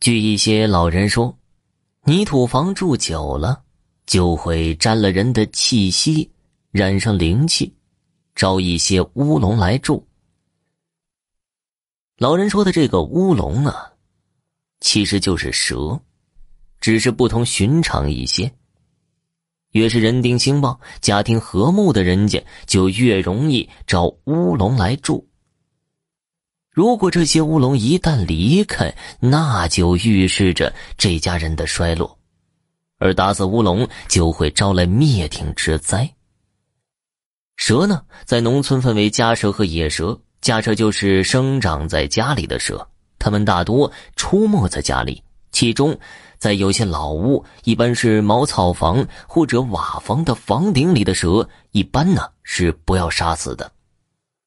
据一些老人说，泥土房住久了，就会沾了人的气息，染上灵气，招一些乌龙来住。老人说的这个乌龙啊，其实就是蛇，只是不同寻常一些。越是人丁兴旺、家庭和睦的人家，就越容易招乌龙来住。如果这些乌龙一旦离开，那就预示着这家人的衰落，而打死乌龙就会招来灭顶之灾。蛇呢，在农村分为家蛇和野蛇，家蛇就是生长在家里的蛇，它们大多出没在家里，其中在有些老屋，一般是茅草房或者瓦房的房顶里的蛇，一般呢是不要杀死的。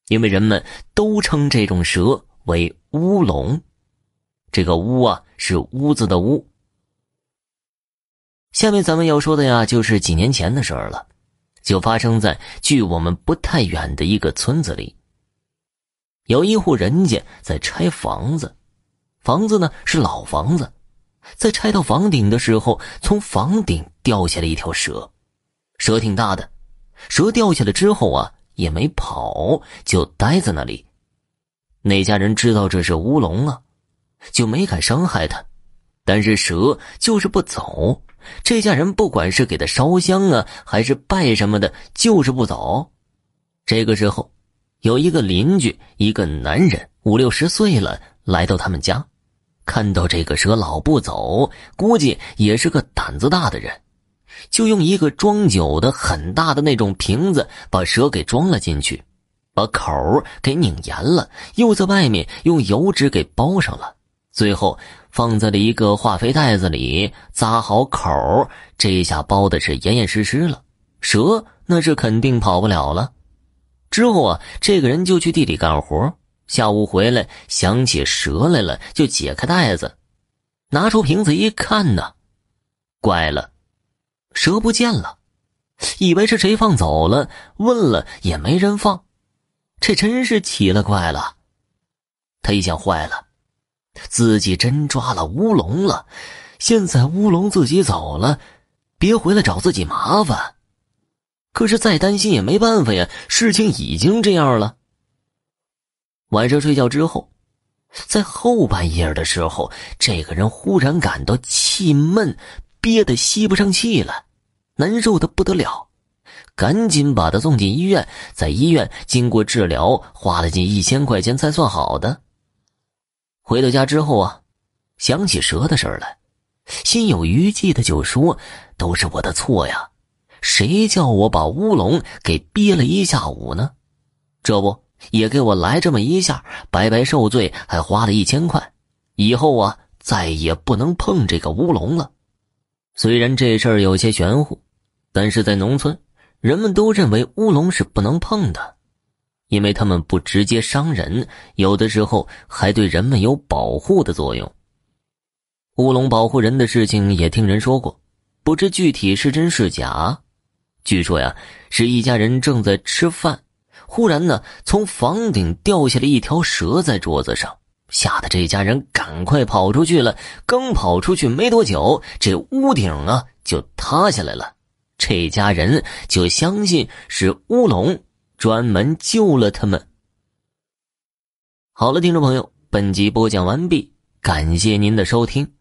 因为人们都称这种蛇为乌龙，这个“乌”啊是屋子的“屋”。下面咱们要说的呀，就是几年前的事儿了，就发生在距我们不太远的一个村子里。有一户人家在拆房子，房子呢是老房子，在拆到房顶的时候，从房顶掉下来一条蛇，蛇挺大的，蛇掉下来之后啊。也没跑，就待在那里。那家人知道这是乌龙啊，就没敢伤害他。但是蛇就是不走，这家人不管是给他烧香啊，还是拜什么的，就是不走。这个时候，有一个邻居，一个男人，五六十岁了，来到他们家，看到这个蛇老不走，估计也是个胆子大的人。就用一个装酒的很大的那种瓶子，把蛇给装了进去，把口给拧严了，又在外面用油纸给包上了，最后放在了一个化肥袋子里，扎好口这一下包的是严严实实了，蛇那是肯定跑不了了。之后啊，这个人就去地里干活，下午回来想起蛇来了，就解开袋子，拿出瓶子一看呢，怪了。蛇不见了，以为是谁放走了，问了也没人放，这真是奇了怪了。他一想，坏了，自己真抓了乌龙了，现在乌龙自己走了，别回来找自己麻烦。可是再担心也没办法呀，事情已经这样了。晚上睡觉之后，在后半夜的时候，这个人忽然感到气闷。憋得吸不上气了，难受的不得了，赶紧把他送进医院。在医院经过治疗，花了近一千块钱才算好的。回到家之后啊，想起蛇的事儿来，心有余悸的就说：“都是我的错呀，谁叫我把乌龙给憋了一下午呢？这不也给我来这么一下，白白受罪，还花了一千块。以后啊，再也不能碰这个乌龙了。”虽然这事儿有些玄乎，但是在农村，人们都认为乌龙是不能碰的，因为他们不直接伤人，有的时候还对人们有保护的作用。乌龙保护人的事情也听人说过，不知具体是真是假。据说呀，是一家人正在吃饭，忽然呢，从房顶掉下来一条蛇在桌子上。吓得这家人赶快跑出去了。刚跑出去没多久，这屋顶啊就塌下来了。这家人就相信是乌龙专门救了他们。好了，听众朋友，本集播讲完毕，感谢您的收听。